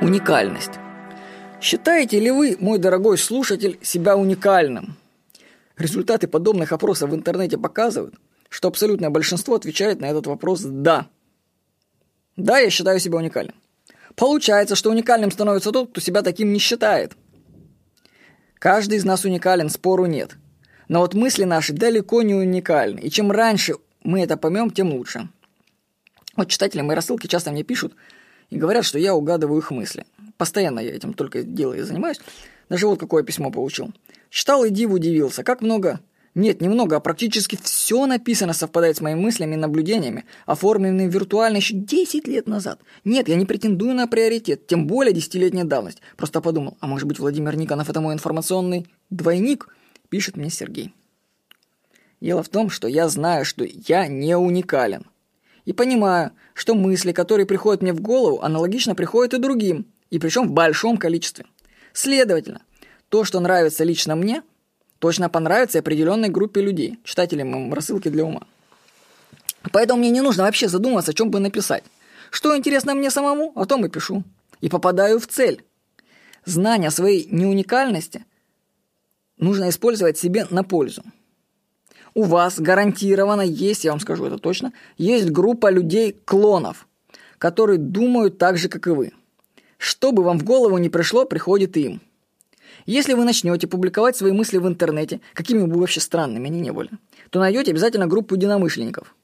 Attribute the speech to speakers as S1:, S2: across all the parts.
S1: Уникальность. Считаете ли вы, мой дорогой слушатель, себя уникальным? Результаты подобных опросов в интернете показывают, что абсолютное большинство отвечает на этот вопрос «да». Да, я считаю себя уникальным. Получается, что уникальным становится тот, кто себя таким не считает. Каждый из нас уникален, спору нет. Но вот мысли наши далеко не уникальны, и чем раньше мы это поймем, тем лучше. Вот читатели моей рассылки часто мне пишут и говорят, что я угадываю их мысли. Постоянно я этим только делаю и занимаюсь. Даже вот какое письмо получил. Читал и диву удивился, как много нет, немного, а практически все написано совпадает с моими мыслями и наблюдениями, оформленными виртуально еще 10 лет назад. Нет, я не претендую на приоритет, тем более десятилетняя давность. Просто подумал, а может быть Владимир Никонов это мой информационный двойник? Пишет мне Сергей. Дело в том, что я знаю, что я не уникален. И понимаю, что мысли, которые приходят мне в голову, аналогично приходят и другим, и причем в большом количестве. Следовательно, то, что нравится лично мне – точно понравится определенной группе людей, читателям рассылки для ума. Поэтому мне не нужно вообще задумываться, о чем бы написать. Что интересно мне самому, о том и пишу. И попадаю в цель. Знание своей неуникальности нужно использовать себе на пользу. У вас гарантированно есть, я вам скажу это точно, есть группа людей-клонов, которые думают так же, как и вы. Что бы вам в голову не пришло, приходит им – если вы начнете публиковать свои мысли в интернете, какими бы вообще странными они не были, то найдете обязательно группу единомышленников.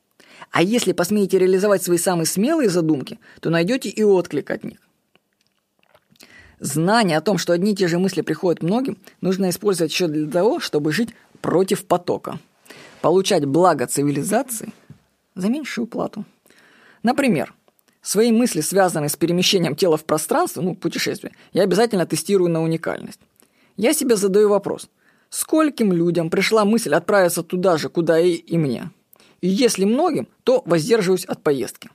S1: А если посмеете реализовать свои самые смелые задумки, то найдете и отклик от них. Знание о том, что одни и те же мысли приходят многим, нужно использовать еще для того, чтобы жить против потока. Получать благо цивилизации за меньшую плату. Например, свои мысли, связанные с перемещением тела в пространство, ну, путешествие, я обязательно тестирую на уникальность. Я себе задаю вопрос. Скольким людям пришла мысль отправиться туда же, куда и, и мне? И если многим, то воздерживаюсь от поездки.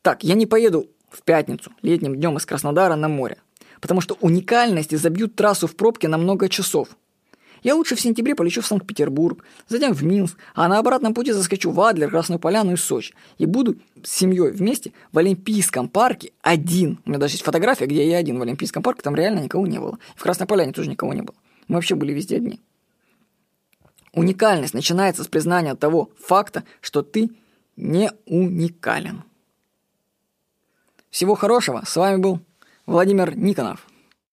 S1: Так, я не поеду в пятницу, летним днем из Краснодара на море, потому что уникальности забьют трассу в пробке на много часов. Я лучше в сентябре полечу в Санкт-Петербург, затем в Минск, а на обратном пути заскочу в Адлер, Красную Поляну и Сочи. И буду с семьей вместе в Олимпийском парке один. У меня даже есть фотография, где я один в Олимпийском парке, там реально никого не было. В Красной Поляне тоже никого не было. Мы вообще были везде одни. Уникальность начинается с признания того факта, что ты не уникален. Всего хорошего. С вами был Владимир Никонов.